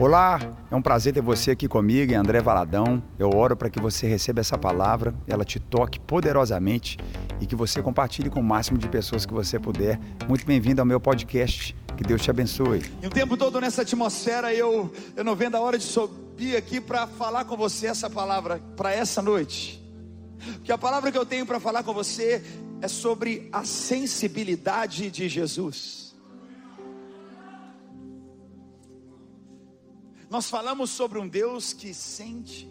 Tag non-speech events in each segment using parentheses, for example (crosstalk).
Olá, é um prazer ter você aqui comigo, André Valadão. Eu oro para que você receba essa palavra, ela te toque poderosamente e que você compartilhe com o máximo de pessoas que você puder. Muito bem-vindo ao meu podcast. Que Deus te abençoe. E o tempo todo nessa atmosfera eu, eu não vendo a hora de subir aqui para falar com você essa palavra para essa noite. Porque a palavra que eu tenho para falar com você é sobre a sensibilidade de Jesus. Nós falamos sobre um Deus que sente.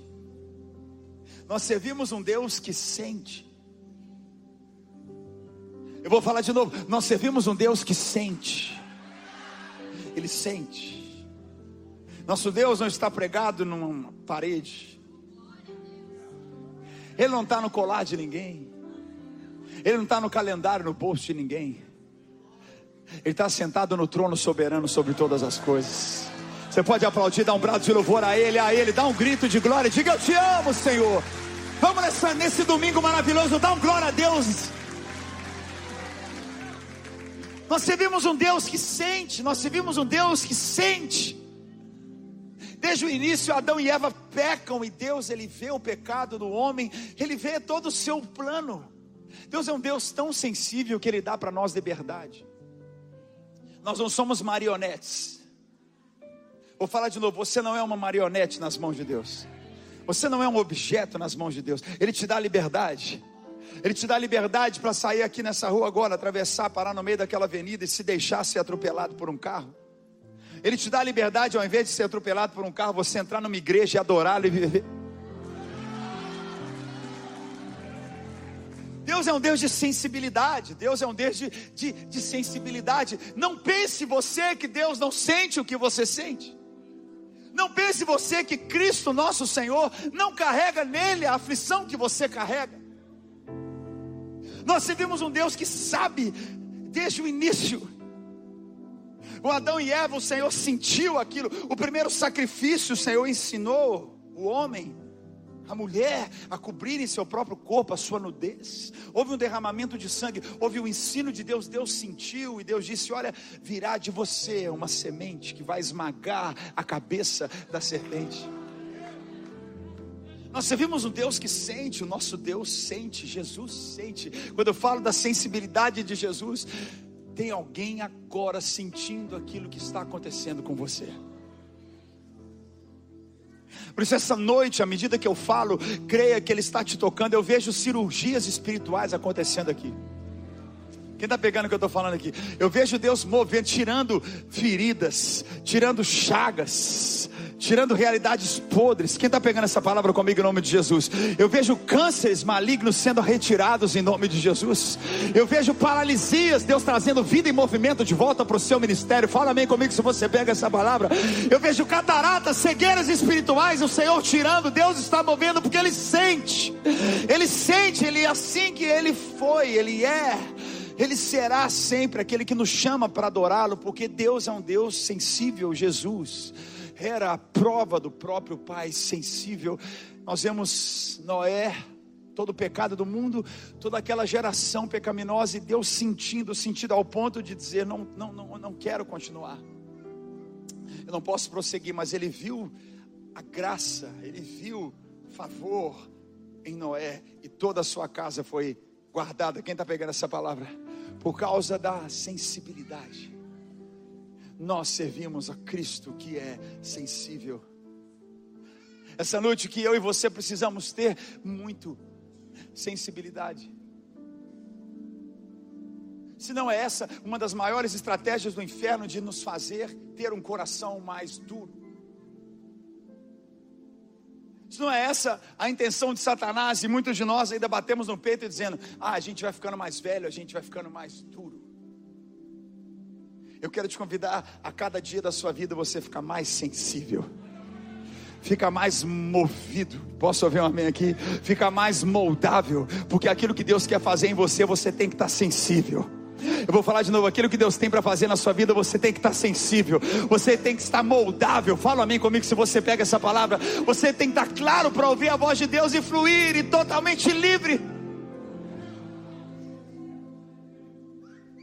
Nós servimos um Deus que sente. Eu vou falar de novo. Nós servimos um Deus que sente. Ele sente. Nosso Deus não está pregado numa parede. Ele não está no colar de ninguém. Ele não está no calendário, no post de ninguém. Ele está sentado no trono soberano sobre todas as coisas. Você pode aplaudir, dar um brado de louvor a Ele, a Ele, dá um grito de glória, diga eu te amo, Senhor. Vamos nessa, nesse domingo maravilhoso, dá um glória a Deus. Nós servimos um Deus que sente, nós servimos um Deus que sente. Desde o início, Adão e Eva pecam e Deus, ele vê o pecado do homem, ele vê todo o seu plano. Deus é um Deus tão sensível que ele dá para nós liberdade. Nós não somos marionetes. Vou falar de novo: você não é uma marionete nas mãos de Deus. Você não é um objeto nas mãos de Deus. Ele te dá liberdade. Ele te dá liberdade para sair aqui nessa rua agora, atravessar, parar no meio daquela avenida e se deixar ser atropelado por um carro. Ele te dá liberdade, ao invés de ser atropelado por um carro, você entrar numa igreja e adorá-lo e viver. Deus é um Deus de sensibilidade. Deus é um Deus de, de, de sensibilidade. Não pense você que Deus não sente o que você sente. Não pense você que Cristo, nosso Senhor, não carrega nele a aflição que você carrega. Nós servimos um Deus que sabe desde o início. O Adão e Eva, o Senhor sentiu aquilo. O primeiro sacrifício, o Senhor ensinou o homem a mulher a cobrirem seu próprio corpo, a sua nudez. Houve um derramamento de sangue, houve o um ensino de Deus. Deus sentiu e Deus disse: Olha, virá de você uma semente que vai esmagar a cabeça da serpente. Nós servimos um Deus que sente, o nosso Deus sente, Jesus sente. Quando eu falo da sensibilidade de Jesus, tem alguém agora sentindo aquilo que está acontecendo com você. Por isso, essa noite, à medida que eu falo, creia que Ele está te tocando. Eu vejo cirurgias espirituais acontecendo aqui. Quem está pegando o que eu estou falando aqui? Eu vejo Deus movendo, tirando feridas, tirando chagas, tirando realidades podres. Quem está pegando essa palavra comigo em nome de Jesus? Eu vejo cânceres malignos sendo retirados em nome de Jesus. Eu vejo paralisias, Deus trazendo vida e movimento de volta para o seu ministério. Fala amém comigo se você pega essa palavra. Eu vejo cataratas, cegueiras espirituais, o Senhor tirando, Deus está movendo porque Ele sente. Ele sente, Ele é assim que Ele foi, Ele é. Ele será sempre aquele que nos chama para adorá-lo, porque Deus é um Deus sensível, Jesus era a prova do próprio Pai sensível. Nós vemos Noé, todo o pecado do mundo, toda aquela geração pecaminosa e Deus sentindo, sentido ao ponto de dizer: não, não, não, não quero continuar, eu não posso prosseguir, mas ele viu a graça, ele viu favor em Noé e toda a sua casa foi guardada. Quem está pegando essa palavra? Por causa da sensibilidade nós servimos a Cristo que é sensível. Essa noite que eu e você precisamos ter muito sensibilidade. Se não é essa uma das maiores estratégias do inferno de nos fazer ter um coração mais duro. Não é essa a intenção de Satanás, e muitos de nós ainda batemos no peito dizendo: ah, a gente vai ficando mais velho, a gente vai ficando mais duro. Eu quero te convidar a cada dia da sua vida você ficar mais sensível. Fica mais movido, posso ouvir um amém aqui? Fica mais moldável, porque aquilo que Deus quer fazer em você, você tem que estar sensível. Eu vou falar de novo, aquilo que Deus tem para fazer na sua vida, você tem que estar sensível, você tem que estar moldável. Fala amém comigo se você pega essa palavra. Você tem que estar claro para ouvir a voz de Deus e fluir e totalmente livre.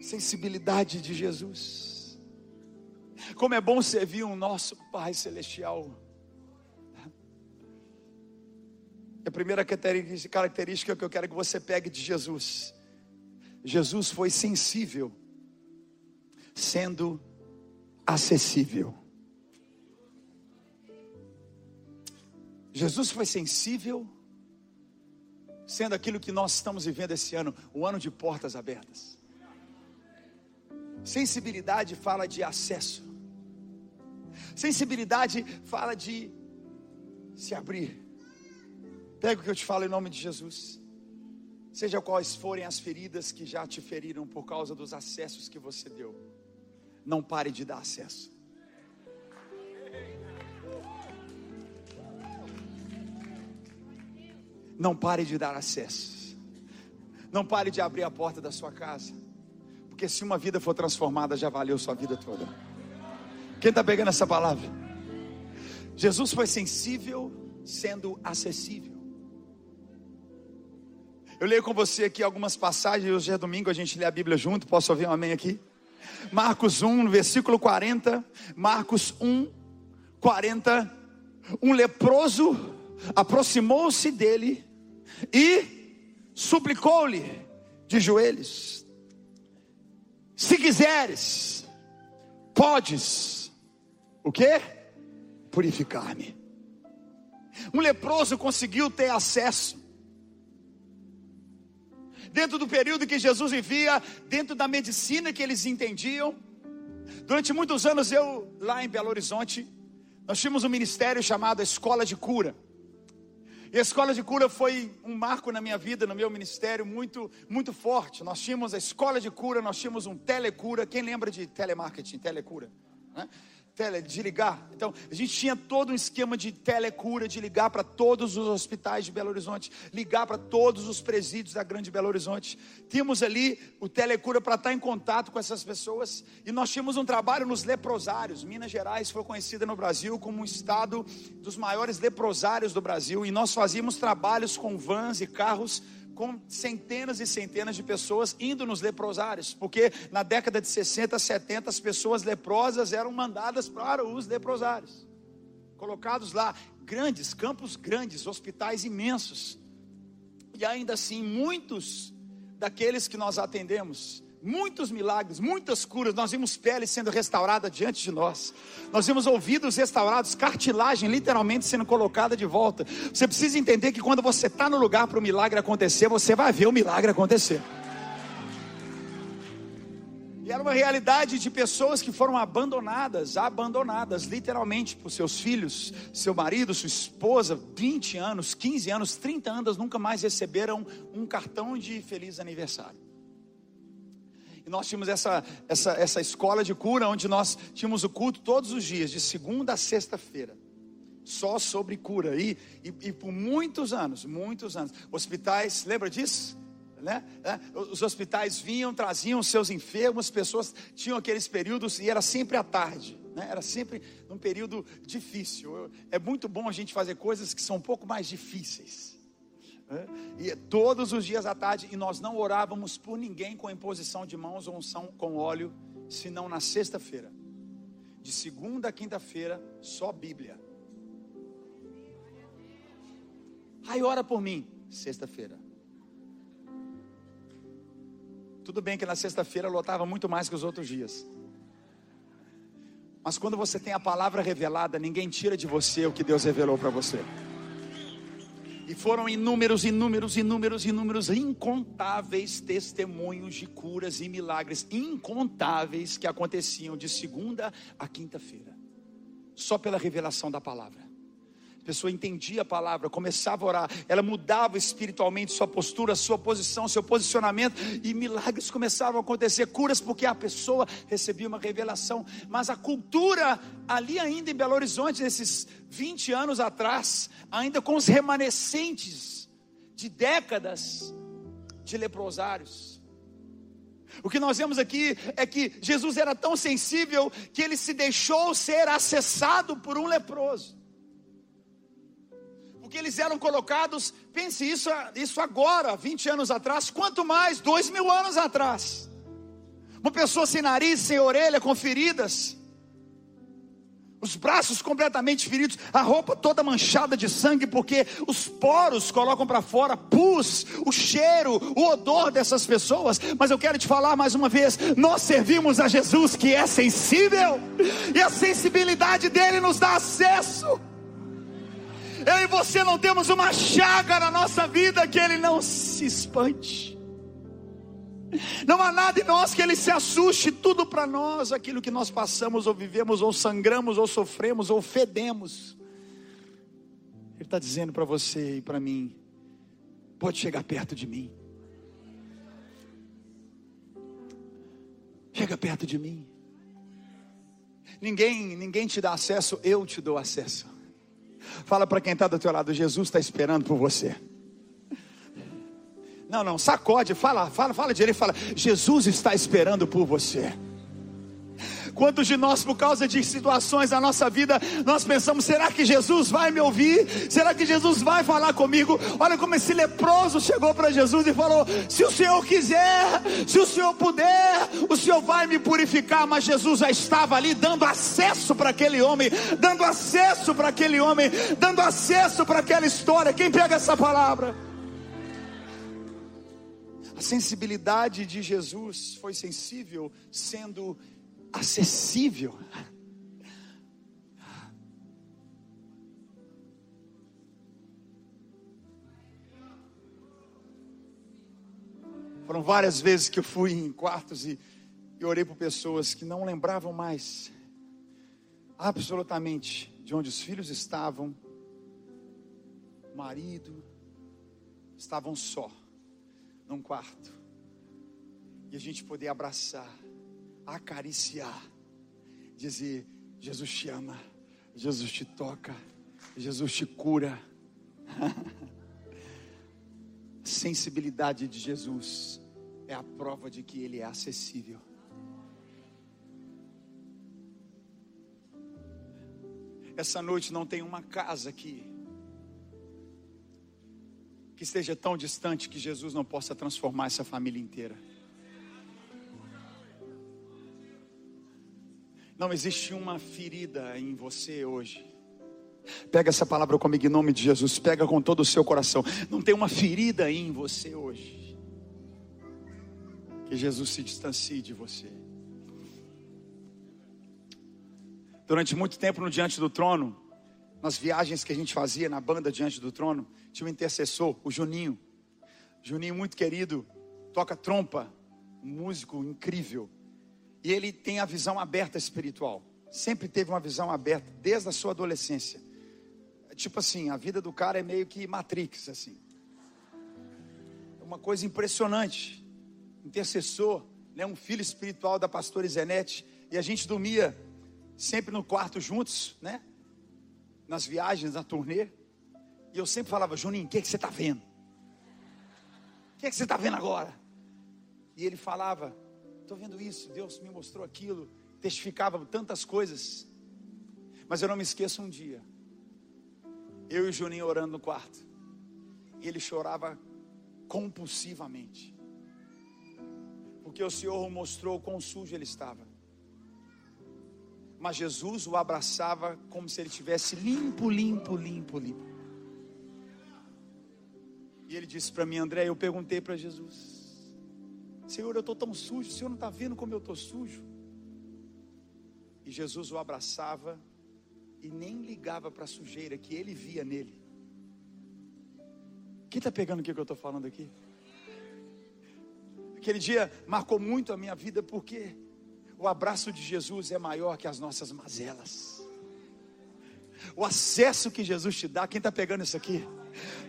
Sensibilidade de Jesus. Como é bom servir um nosso Pai Celestial. A primeira característica que eu quero que você pegue de Jesus. Jesus foi sensível, sendo acessível. Jesus foi sensível, sendo aquilo que nós estamos vivendo esse ano, o ano de portas abertas. Sensibilidade fala de acesso. Sensibilidade fala de se abrir. Pega o que eu te falo em nome de Jesus. Seja quais forem as feridas que já te feriram por causa dos acessos que você deu, não pare de dar acesso. Não pare de dar acesso. Não pare de abrir a porta da sua casa. Porque se uma vida for transformada, já valeu sua vida toda. Quem está pegando essa palavra? Jesus foi sensível, sendo acessível. Eu leio com você aqui algumas passagens. Hoje é domingo, a gente lê a Bíblia junto. Posso ouvir um amém aqui? Marcos 1, versículo 40. Marcos 1, 40. Um leproso aproximou-se dele e suplicou-lhe de joelhos: se quiseres, podes, o que? Purificar-me. Um leproso conseguiu ter acesso. Dentro do período que Jesus vivia, dentro da medicina que eles entendiam. Durante muitos anos, eu, lá em Belo Horizonte, nós tínhamos um ministério chamado Escola de Cura. E a escola de cura foi um marco na minha vida, no meu ministério, muito, muito forte. Nós tínhamos a escola de cura, nós tínhamos um telecura. Quem lembra de telemarketing, telecura? Né? Tele, de ligar. Então, a gente tinha todo um esquema de telecura, de ligar para todos os hospitais de Belo Horizonte, ligar para todos os presídios da Grande Belo Horizonte. Tínhamos ali o telecura para estar em contato com essas pessoas. E nós tínhamos um trabalho nos leprosários. Minas Gerais foi conhecida no Brasil como um estado dos maiores leprosários do Brasil. E nós fazíamos trabalhos com vans e carros com centenas e centenas de pessoas indo nos leprosários, porque na década de 60, 70, as pessoas leprosas eram mandadas para os leprosários, colocados lá, grandes, campos grandes, hospitais imensos, e ainda assim, muitos daqueles que nós atendemos muitos milagres, muitas curas. Nós vimos pele sendo restaurada diante de nós. Nós vimos ouvidos restaurados, cartilagem literalmente sendo colocada de volta. Você precisa entender que quando você está no lugar para o milagre acontecer, você vai ver o milagre acontecer. E era uma realidade de pessoas que foram abandonadas, abandonadas literalmente por seus filhos, seu marido, sua esposa, 20 anos, 15 anos, 30 anos, nunca mais receberam um cartão de feliz aniversário. E nós tínhamos essa, essa, essa escola de cura, onde nós tínhamos o culto todos os dias, de segunda a sexta-feira. Só sobre cura. E, e, e, por muitos anos, muitos anos. Hospitais, lembra disso? Né? É, os hospitais vinham, traziam seus enfermos, pessoas tinham aqueles períodos e era sempre à tarde. Né? Era sempre num período difícil. É muito bom a gente fazer coisas que são um pouco mais difíceis. E todos os dias à tarde, e nós não orávamos por ninguém com imposição de mãos ou unção com óleo, senão na sexta-feira. De segunda a quinta-feira, só Bíblia. Aí ora por mim, sexta-feira. Tudo bem que na sexta-feira lotava muito mais que os outros dias. Mas quando você tem a palavra revelada, ninguém tira de você o que Deus revelou para você. E foram inúmeros, inúmeros, inúmeros, inúmeros, incontáveis testemunhos de curas e milagres, incontáveis que aconteciam de segunda a quinta-feira, só pela revelação da palavra. A pessoa entendia a palavra, começava a orar, ela mudava espiritualmente sua postura, sua posição, seu posicionamento, e milagres começavam a acontecer, curas, porque a pessoa recebia uma revelação. Mas a cultura, ali ainda em Belo Horizonte, nesses 20 anos atrás, ainda com os remanescentes de décadas de leprosários. O que nós vemos aqui é que Jesus era tão sensível que ele se deixou ser acessado por um leproso porque eles eram colocados, pense isso, isso agora, 20 anos atrás, quanto mais, dois mil anos atrás. Uma pessoa sem nariz, sem orelha, com feridas, os braços completamente feridos, a roupa toda manchada de sangue, porque os poros colocam para fora pus, o cheiro, o odor dessas pessoas. Mas eu quero te falar mais uma vez: nós servimos a Jesus que é sensível, e a sensibilidade dele nos dá acesso. Eu e você não temos uma chaga na nossa vida que ele não se espante. Não há nada em nós que ele se assuste, tudo para nós, aquilo que nós passamos, ou vivemos, ou sangramos, ou sofremos, ou fedemos. Ele está dizendo para você e para mim: pode chegar perto de mim. Chega perto de mim. Ninguém, ninguém te dá acesso, eu te dou acesso. Fala para quem está do teu lado, Jesus está esperando por você. Não, não, sacode, fala, fala, fala direito, fala. Jesus está esperando por você. Quantos de nós, por causa de situações na nossa vida, nós pensamos: será que Jesus vai me ouvir? Será que Jesus vai falar comigo? Olha como esse leproso chegou para Jesus e falou: se o Senhor quiser, se o Senhor puder, o Senhor vai me purificar. Mas Jesus já estava ali dando acesso para aquele homem, dando acesso para aquele homem, dando acesso para aquela história. Quem pega essa palavra? A sensibilidade de Jesus foi sensível, sendo acessível. Foram várias vezes que eu fui em quartos e, e orei por pessoas que não lembravam mais absolutamente de onde os filhos estavam, marido, estavam só num quarto e a gente poder abraçar, acariciar, dizer: Jesus te ama, Jesus te toca, Jesus te cura. (laughs) sensibilidade de Jesus é a prova de que Ele é acessível. Essa noite não tem uma casa aqui que esteja tão distante que Jesus não possa transformar essa família inteira. Não existe uma ferida em você hoje. Pega essa palavra comigo em nome de Jesus. Pega com todo o seu coração. Não tem uma ferida em você hoje. Que Jesus se distancie de você. Durante muito tempo no Diante do Trono, nas viagens que a gente fazia na banda diante do trono, tinha um intercessor, o Juninho. Juninho, muito querido, toca trompa, um músico incrível. E ele tem a visão aberta espiritual. Sempre teve uma visão aberta, desde a sua adolescência. Tipo assim, a vida do cara é meio que Matrix, assim. É uma coisa impressionante. Intercessor, né? um filho espiritual da pastora Zenete. E a gente dormia sempre no quarto juntos, né? nas viagens, na turnê, e eu sempre falava, Juninho, o que, é que você está vendo? O que, é que você está vendo agora? E ele falava, estou vendo isso, Deus me mostrou aquilo, testificava tantas coisas. Mas eu não me esqueço um dia, eu e o Juninho orando no quarto, e ele chorava compulsivamente, porque o Senhor mostrou quão sujo ele estava mas Jesus o abraçava como se ele tivesse limpo, limpo, limpo, limpo. E ele disse para mim, André, eu perguntei para Jesus: Senhor, eu estou tão sujo, o Senhor não está vendo como eu estou sujo? E Jesus o abraçava e nem ligava para a sujeira que ele via nele. Quem está pegando o que eu estou falando aqui? Aquele dia marcou muito a minha vida porque o abraço de Jesus é maior que as nossas mazelas. O acesso que Jesus te dá, quem está pegando isso aqui?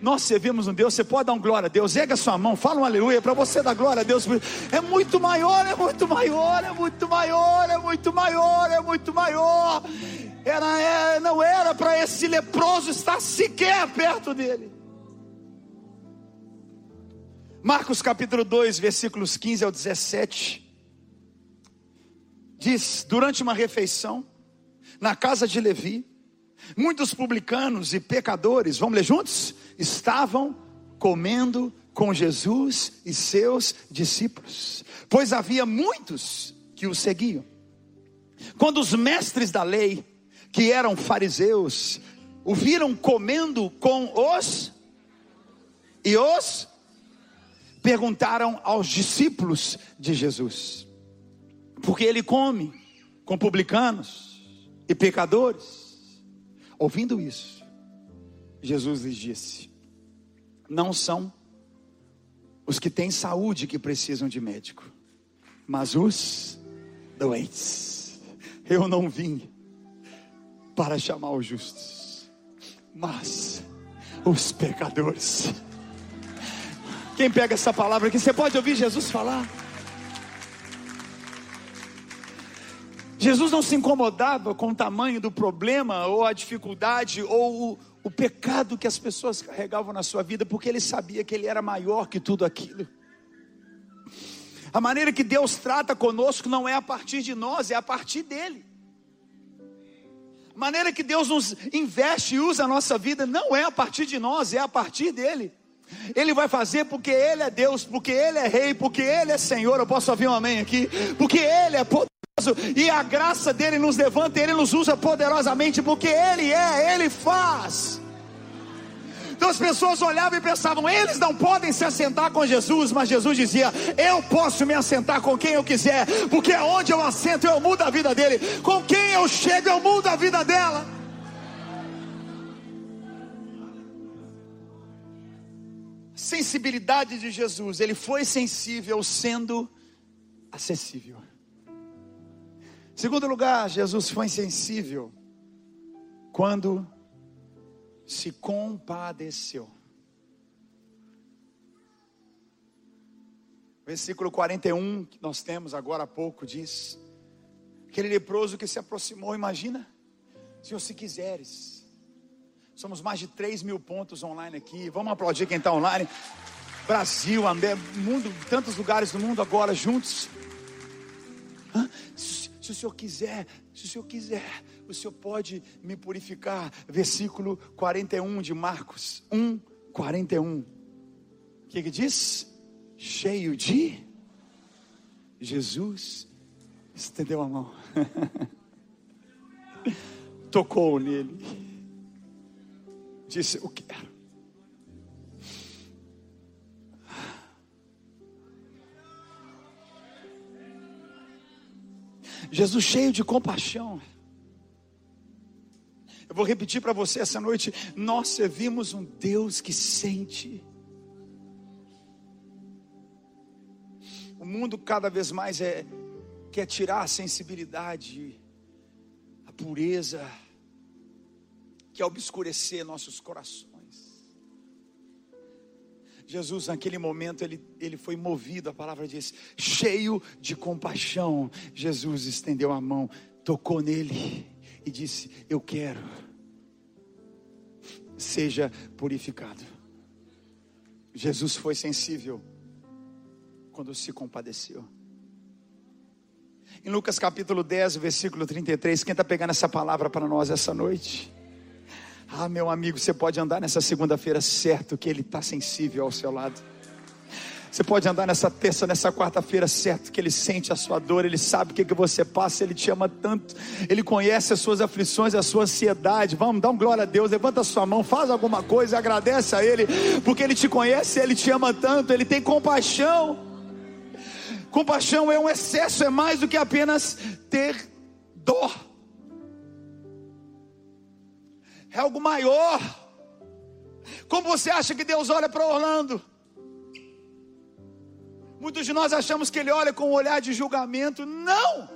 Nós servimos um Deus, você pode dar um glória a Deus, erga sua mão, fala um aleluia, para você dar glória a Deus. É muito maior, é muito maior, é muito maior, é muito maior, é muito maior. Era, é, não era para esse leproso estar sequer perto dele. Marcos capítulo 2, versículos 15 ao 17 diz: durante uma refeição, na casa de Levi, muitos publicanos e pecadores, vamos ler juntos? Estavam comendo com Jesus e seus discípulos, pois havia muitos que o seguiam. Quando os mestres da lei que eram fariseus, o viram comendo com os e os perguntaram aos discípulos de Jesus, porque ele come com publicanos e pecadores. Ouvindo isso, Jesus lhes disse: Não são os que têm saúde que precisam de médico, mas os doentes. Eu não vim para chamar os justos, mas os pecadores. Quem pega essa palavra aqui, você pode ouvir Jesus falar? Jesus não se incomodava com o tamanho do problema, ou a dificuldade, ou o, o pecado que as pessoas carregavam na sua vida, porque ele sabia que ele era maior que tudo aquilo. A maneira que Deus trata conosco não é a partir de nós, é a partir dele. A maneira que Deus nos investe e usa a nossa vida não é a partir de nós, é a partir dele. Ele vai fazer porque Ele é Deus, porque Ele é Rei, porque Ele é Senhor. Eu posso ouvir um amém aqui? Porque Ele é poderoso e a graça dele nos levanta, ele nos usa poderosamente, porque ele é, ele faz. Então as pessoas olhavam e pensavam, eles não podem se assentar com Jesus, mas Jesus dizia: Eu posso me assentar com quem eu quiser, porque onde eu assento eu mudo a vida dele, com quem eu chego eu mudo a vida dela. Sensibilidade de Jesus, ele foi sensível sendo acessível. Segundo lugar, Jesus foi insensível quando se compadeceu. Versículo 41 que nós temos agora há pouco diz: aquele leproso que se aproximou, imagina, Senhor, se quiseres, somos mais de 3 mil pontos online aqui, vamos aplaudir quem está online, Brasil, André, mundo, tantos lugares do mundo agora juntos. Se o Senhor quiser, se o Senhor quiser, o Senhor pode me purificar. Versículo 41 de Marcos 1, 41. O que, que diz? Cheio de Jesus estendeu a mão, (laughs) tocou nele, disse: Eu quero. Jesus cheio de compaixão. Eu vou repetir para você essa noite: nós servimos um Deus que sente. O mundo cada vez mais é quer tirar a sensibilidade, a pureza, quer obscurecer nossos corações. Jesus, naquele momento, ele, ele foi movido, a palavra diz, cheio de compaixão. Jesus estendeu a mão, tocou nele e disse: Eu quero, seja purificado. Jesus foi sensível quando se compadeceu. Em Lucas capítulo 10, versículo 33, quem está pegando essa palavra para nós essa noite? Ah, meu amigo, você pode andar nessa segunda-feira certo que Ele está sensível ao seu lado. Você pode andar nessa terça, nessa quarta-feira, certo que Ele sente a sua dor, Ele sabe o que, que você passa, Ele te ama tanto, Ele conhece as suas aflições, a sua ansiedade. Vamos, dá um glória a Deus, levanta a sua mão, faz alguma coisa, agradece a Ele, porque Ele te conhece, Ele te ama tanto, Ele tem compaixão. Compaixão é um excesso, é mais do que apenas ter dor é algo maior. Como você acha que Deus olha para Orlando? Muitos de nós achamos que Ele olha com um olhar de julgamento. Não!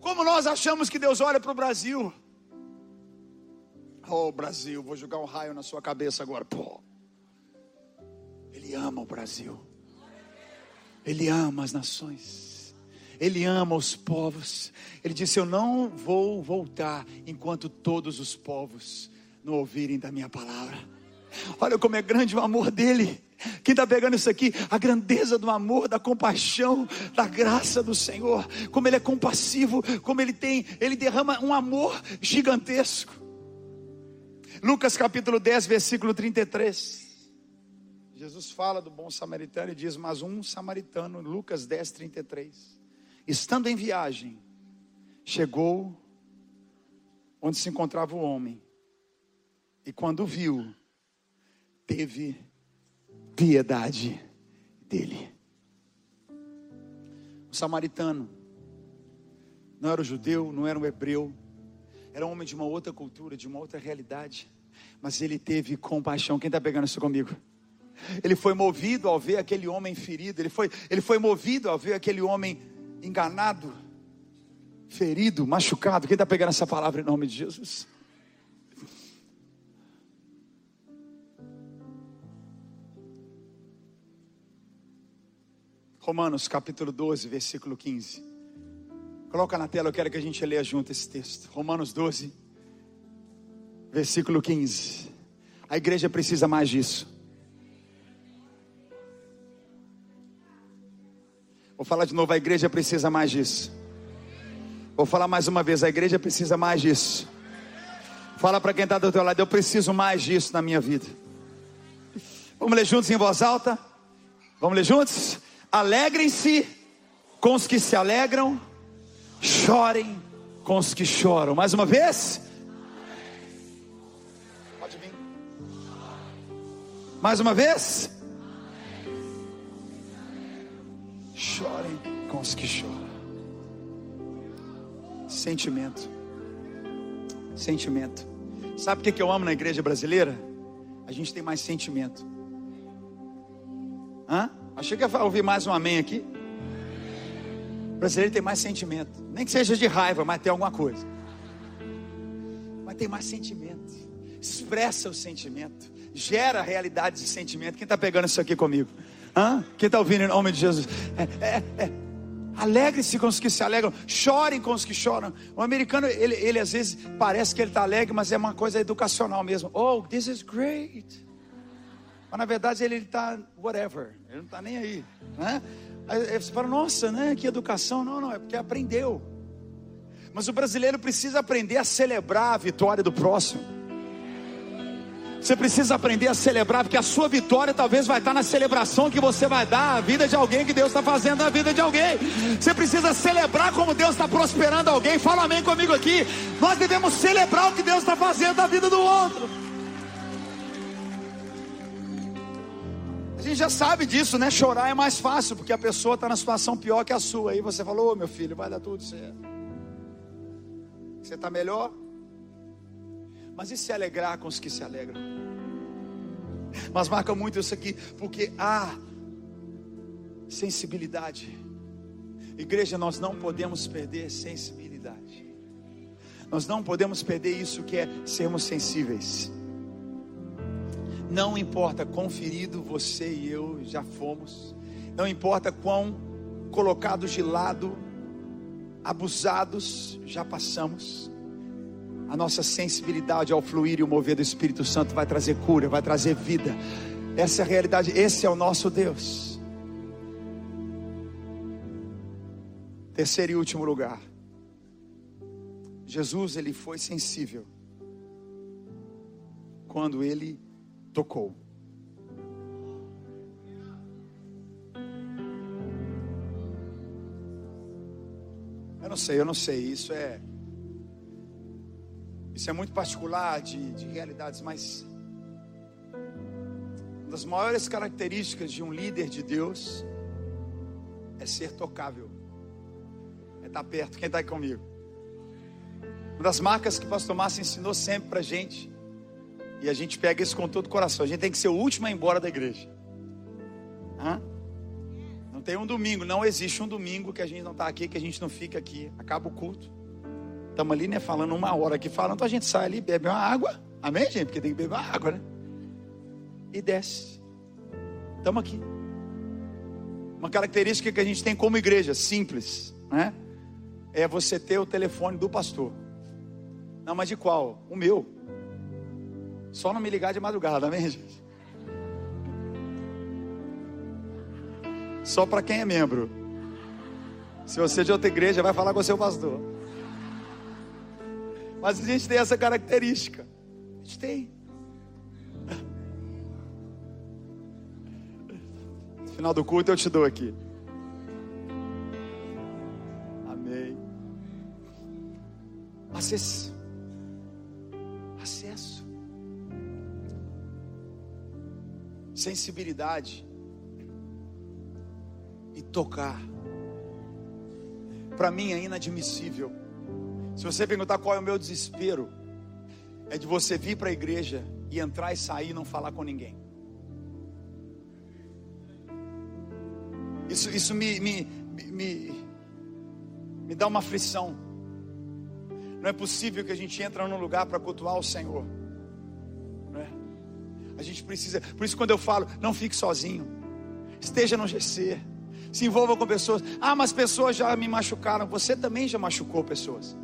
Como nós achamos que Deus olha para o Brasil? Oh, Brasil, vou jogar um raio na sua cabeça agora. Pô. Ele ama o Brasil. Ele ama as nações. Ele ama os povos. Ele disse: Eu não vou voltar enquanto todos os povos não ouvirem da minha palavra. Olha como é grande o amor dele. Quem está pegando isso aqui? A grandeza do amor, da compaixão, da graça do Senhor. Como ele é compassivo, como ele tem, ele derrama um amor gigantesco. Lucas capítulo 10, versículo 33. Jesus fala do bom samaritano e diz: Mas um samaritano, Lucas 10, 33 estando em viagem, chegou onde se encontrava o homem. E quando viu, teve piedade dele. O samaritano não era o judeu, não era o hebreu, era um homem de uma outra cultura, de uma outra realidade, mas ele teve compaixão. Quem está pegando isso comigo? Ele foi movido ao ver aquele homem ferido, ele foi, ele foi movido ao ver aquele homem enganado, ferido, machucado. Quem está pegando essa palavra em nome de Jesus? Romanos capítulo 12, versículo 15. Coloca na tela, eu quero que a gente leia junto esse texto. Romanos 12, versículo 15. A igreja precisa mais disso. Vou falar de novo, a igreja precisa mais disso. Vou falar mais uma vez, a igreja precisa mais disso. Fala para quem está do teu lado, eu preciso mais disso na minha vida. Vamos ler juntos em voz alta? Vamos ler juntos? Alegrem-se com os que se alegram, chorem com os que choram. Mais uma vez? Pode vir. Mais uma vez? Chorem com os que choram. Sentimento. Sentimento. Sabe o que eu amo na igreja brasileira? A gente tem mais sentimento. Hã? Achei que ia ouvir mais um amém aqui. O brasileiro tem mais sentimento. Nem que seja de raiva, mas tem alguma coisa. Mas tem mais sentimento. Expressa o sentimento. Gera realidade de sentimento. Quem está pegando isso aqui comigo? Hã? Quem está ouvindo em nome de Jesus? É, é, é. Alegre-se com os que se alegram, chorem com os que choram. O americano, ele, ele às vezes parece que ele está alegre, mas é uma coisa educacional mesmo. Oh, this is great. Mas na verdade ele está whatever, ele não está nem aí. Né? Aí você fala, nossa, né? Que educação. Não, não, é porque aprendeu. Mas o brasileiro precisa aprender a celebrar a vitória do próximo. Você precisa aprender a celebrar, porque a sua vitória talvez vai estar na celebração que você vai dar à vida de alguém que Deus está fazendo na vida de alguém. Você precisa celebrar como Deus está prosperando alguém. Fala amém comigo aqui. Nós devemos celebrar o que Deus está fazendo na vida do outro. A gente já sabe disso, né? Chorar é mais fácil, porque a pessoa está na situação pior que a sua. Aí você falou, oh, meu filho, vai dar tudo certo. Você está melhor? Mas e se alegrar com os que se alegram? Mas marca muito isso aqui, porque há sensibilidade. Igreja, nós não podemos perder sensibilidade. Nós não podemos perder isso que é sermos sensíveis. Não importa quão ferido você e eu já fomos, não importa quão colocados de lado, abusados já passamos. A nossa sensibilidade ao fluir e o mover do Espírito Santo vai trazer cura, vai trazer vida. Essa é a realidade, esse é o nosso Deus. Terceiro e último lugar. Jesus ele foi sensível quando ele tocou. Eu não sei, eu não sei. Isso é. Isso é muito particular de, de realidades, mas. Uma das maiores características de um líder de Deus é ser tocável, é estar perto. Quem está comigo? Uma das marcas que o pastor Márcio ensinou sempre para gente e a gente pega isso com todo o coração. A gente tem que ser o último a ir embora da igreja. Hã? Não tem um domingo, não existe um domingo que a gente não está aqui, que a gente não fica aqui. Acaba o culto. Estamos ali, né, falando uma hora aqui, falando, então a gente sai ali, bebe uma água. Amém, gente? Porque tem que beber uma água, né? E desce. Estamos aqui. Uma característica que a gente tem como igreja, simples, né? É você ter o telefone do pastor. Não, mas de qual? O meu. Só não me ligar de madrugada, amém, gente? Só para quem é membro. Se você é de outra igreja, vai falar com o seu pastor. Mas a gente tem essa característica. A gente tem. No final do culto eu te dou aqui. Amém. Acesso. Acesso. Sensibilidade. E tocar. Para mim é inadmissível se você perguntar qual é o meu desespero, é de você vir para a igreja e entrar e sair e não falar com ninguém. Isso, isso me, me, me, me dá uma aflição. Não é possível que a gente entre num lugar para cultuar o Senhor. Não é? A gente precisa, por isso quando eu falo, não fique sozinho. Esteja no GC. Se envolva com pessoas. Ah, mas pessoas já me machucaram. Você também já machucou pessoas.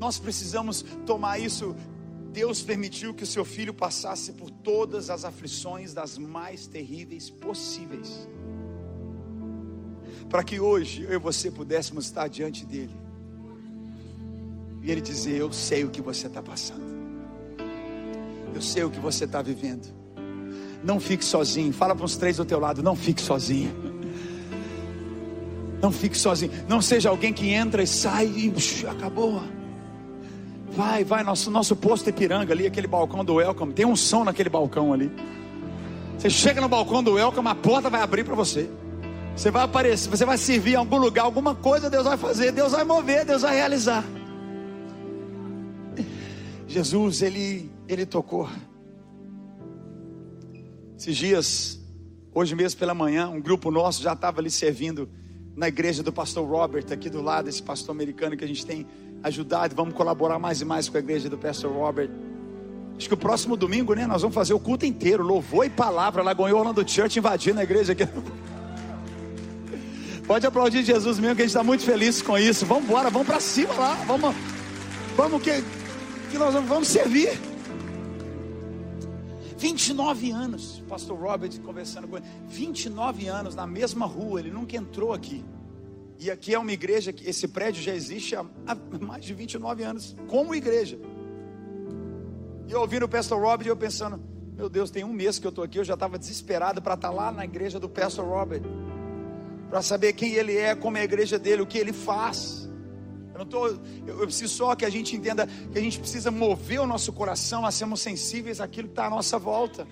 Nós precisamos tomar isso. Deus permitiu que o seu filho passasse por todas as aflições das mais terríveis possíveis. Para que hoje eu e você pudéssemos estar diante dele. E ele dizer: Eu sei o que você está passando. Eu sei o que você está vivendo. Não fique sozinho. Fala para os três do teu lado: Não fique sozinho. Não fique sozinho. Não seja alguém que entra e sai e acabou. Vai, vai, nosso, nosso posto Ipiranga ali, aquele balcão do Welcome. Tem um som naquele balcão ali. Você chega no balcão do Welcome, a porta vai abrir para você. Você vai aparecer, você vai servir em algum lugar, alguma coisa Deus vai fazer, Deus vai mover, Deus vai realizar. Jesus, ele, ele tocou. Esses dias, hoje mesmo pela manhã, um grupo nosso já estava ali servindo na igreja do pastor Robert, aqui do lado, esse pastor americano que a gente tem ajudar, vamos colaborar mais e mais com a igreja do Pastor Robert. Acho que o próximo domingo, né? Nós vamos fazer o culto inteiro, louvor e palavra, Lagoinha Orlando Church invadindo a igreja aqui. (laughs) Pode aplaudir Jesus mesmo, que a gente está muito feliz com isso. Vamos embora, vamos para cima lá, vamos, vamos que, que nós vamos, vamos servir. 29 anos, Pastor Robert conversando com ele. 29 anos na mesma rua, ele nunca entrou aqui. E aqui é uma igreja que esse prédio já existe há, há mais de 29 anos, como igreja. E eu ouvindo o pastor Robert, eu pensando, meu Deus, tem um mês que eu estou aqui, eu já estava desesperado para estar tá lá na igreja do pastor Robert, para saber quem ele é, como é a igreja dele, o que ele faz. Eu não tô, eu, eu preciso só que a gente entenda que a gente precisa mover o nosso coração a sermos sensíveis àquilo que está à nossa volta.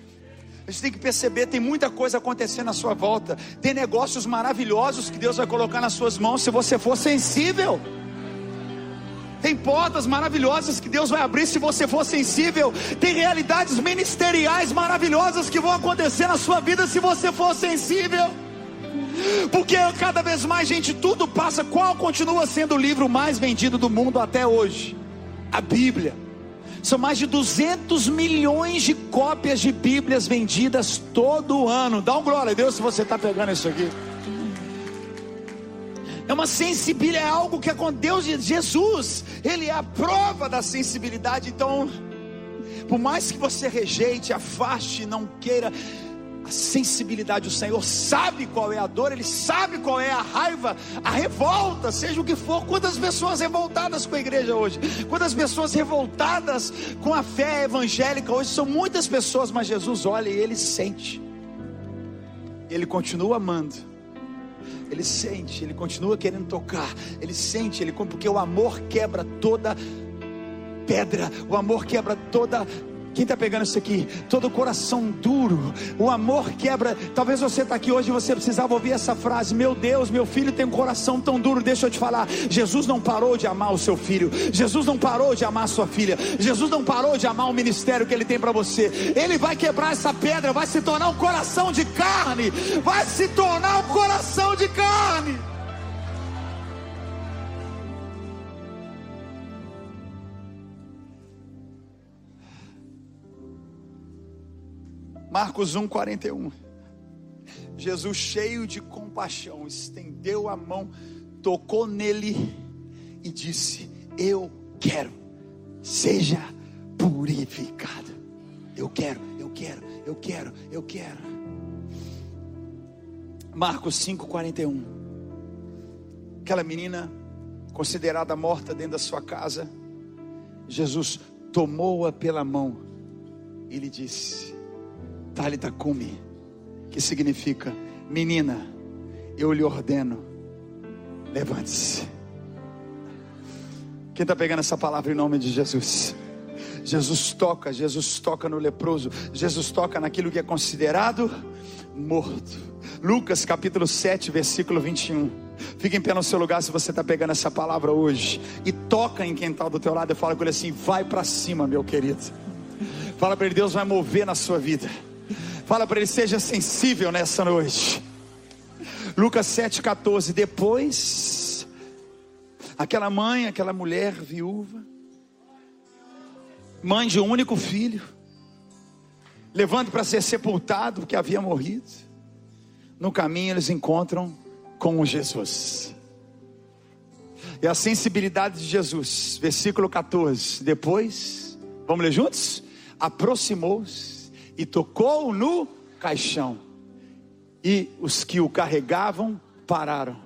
A gente tem que perceber, tem muita coisa acontecendo à sua volta. Tem negócios maravilhosos que Deus vai colocar nas suas mãos se você for sensível. Tem portas maravilhosas que Deus vai abrir se você for sensível. Tem realidades ministeriais maravilhosas que vão acontecer na sua vida se você for sensível. Porque cada vez mais, gente, tudo passa. Qual continua sendo o livro mais vendido do mundo até hoje? A Bíblia. São mais de 200 milhões de cópias de Bíblias vendidas todo ano. Dá um glória a Deus se você está pegando isso aqui. É uma sensibilidade, é algo que com Deus Jesus, Ele é a prova da sensibilidade. Então, por mais que você rejeite, afaste, não queira, a sensibilidade. O Senhor sabe qual é a dor, Ele sabe qual é a raiva, a revolta, seja o que for. Quantas pessoas revoltadas com a igreja hoje? Quantas pessoas revoltadas com a fé evangélica hoje? São muitas pessoas, mas Jesus olha e Ele sente, Ele continua amando. Ele sente, ele continua querendo tocar, ele sente, ele porque o amor quebra toda pedra, o amor quebra toda quem está pegando isso aqui? Todo coração duro, o amor quebra. Talvez você está aqui hoje e você precisava ouvir essa frase: Meu Deus, meu filho tem um coração tão duro. Deixa eu te falar: Jesus não parou de amar o seu filho, Jesus não parou de amar a sua filha, Jesus não parou de amar o ministério que ele tem para você. Ele vai quebrar essa pedra, vai se tornar um coração de carne, vai se tornar um coração de carne. Marcos 1, 41. Jesus, cheio de compaixão, estendeu a mão, tocou nele e disse: Eu quero, seja purificado. Eu quero, eu quero, eu quero, eu quero. Marcos 5, 41. Aquela menina considerada morta dentro da sua casa, Jesus tomou-a pela mão e lhe disse: Talita Kumi, que significa menina, eu lhe ordeno, levante-se. Quem está pegando essa palavra em nome de Jesus? Jesus toca, Jesus toca no leproso, Jesus toca naquilo que é considerado morto. Lucas capítulo 7, versículo 21. Fique em pé no seu lugar se você está pegando essa palavra hoje. E toca em quem está do teu lado e fala com ele assim: vai para cima, meu querido. Fala para ele, Deus vai mover na sua vida. Fala para ele, seja sensível nessa noite. Lucas 7,14. Depois, aquela mãe, aquela mulher viúva, mãe de um único filho, levando para ser sepultado, porque havia morrido. No caminho eles encontram com Jesus. E a sensibilidade de Jesus, versículo 14. Depois, vamos ler juntos? Aproximou-se e tocou no caixão. E os que o carregavam pararam.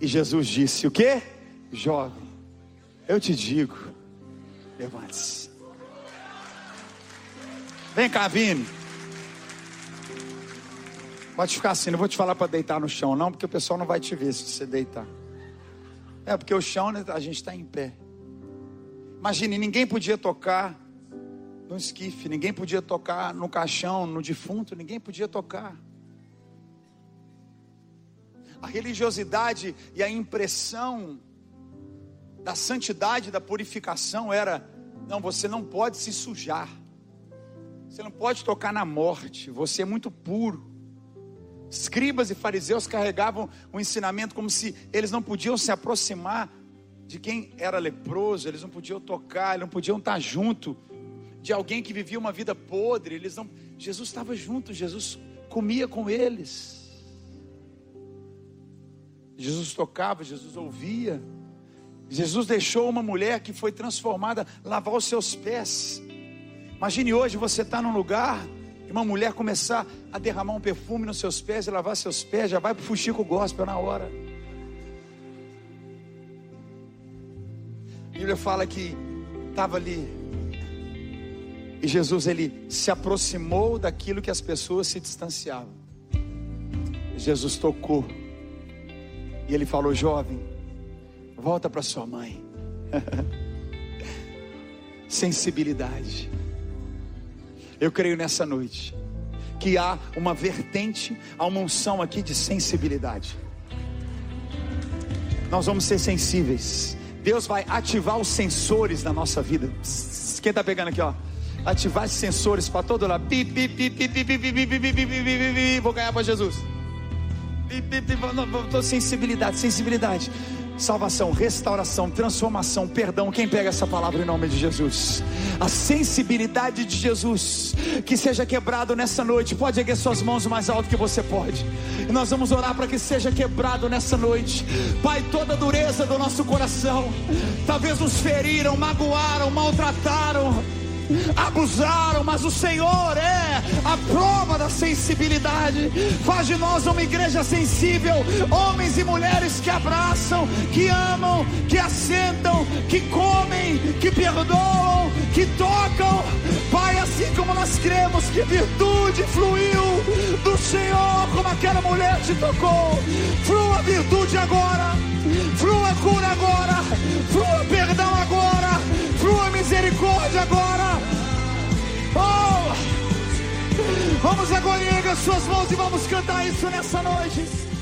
E Jesus disse: O que? Jovem, eu te digo, levante-se. Vem cá, Vini. Pode ficar assim, não vou te falar para deitar no chão, não, porque o pessoal não vai te ver se você deitar. É, porque o chão, né, a gente está em pé. Imagine, ninguém podia tocar no esquife, ninguém podia tocar no caixão, no defunto, ninguém podia tocar. A religiosidade e a impressão da santidade, da purificação era: não, você não pode se sujar. Você não pode tocar na morte, você é muito puro. Escribas e fariseus carregavam o ensinamento como se eles não podiam se aproximar de quem era leproso, eles não podiam tocar, eles não podiam estar junto de alguém que vivia uma vida podre. Eles não, Jesus estava junto, Jesus comia com eles. Jesus tocava, Jesus ouvia. Jesus deixou uma mulher que foi transformada lavar os seus pés. Imagine hoje você está num lugar e uma mulher começar a derramar um perfume nos seus pés e lavar seus pés, já vai para o fuxico gospel na hora. A Bíblia fala que estava ali e Jesus ele se aproximou daquilo que as pessoas se distanciavam. Jesus tocou e ele falou: Jovem, volta para sua mãe. (laughs) Sensibilidade. Eu creio nessa noite que há uma vertente, há uma unção aqui de sensibilidade. Nós vamos ser sensíveis. Deus vai ativar os sensores da nossa vida. Quem está pegando aqui, ó? Ativar sensores para todo lado. Vou ganhar para Jesus. Sensibilidade, sensibilidade salvação, restauração, transformação, perdão. Quem pega essa palavra em nome de Jesus? A sensibilidade de Jesus que seja quebrado nessa noite. Pode erguer suas mãos o mais alto que você pode. E nós vamos orar para que seja quebrado nessa noite. Pai, toda dureza do nosso coração, talvez nos feriram, magoaram, maltrataram abusaram, mas o Senhor é a prova da sensibilidade. Faz de nós uma igreja sensível, homens e mulheres que abraçam, que amam, que assentam, que comem, que perdoam, que tocam. Pai, assim como nós cremos que virtude fluiu do Senhor, como aquela mulher te tocou, flua virtude agora, flua cura agora, flua perdão agora, flua misericórdia agora. Oh! Vamos agora erguer suas mãos e vamos cantar isso nessa noite.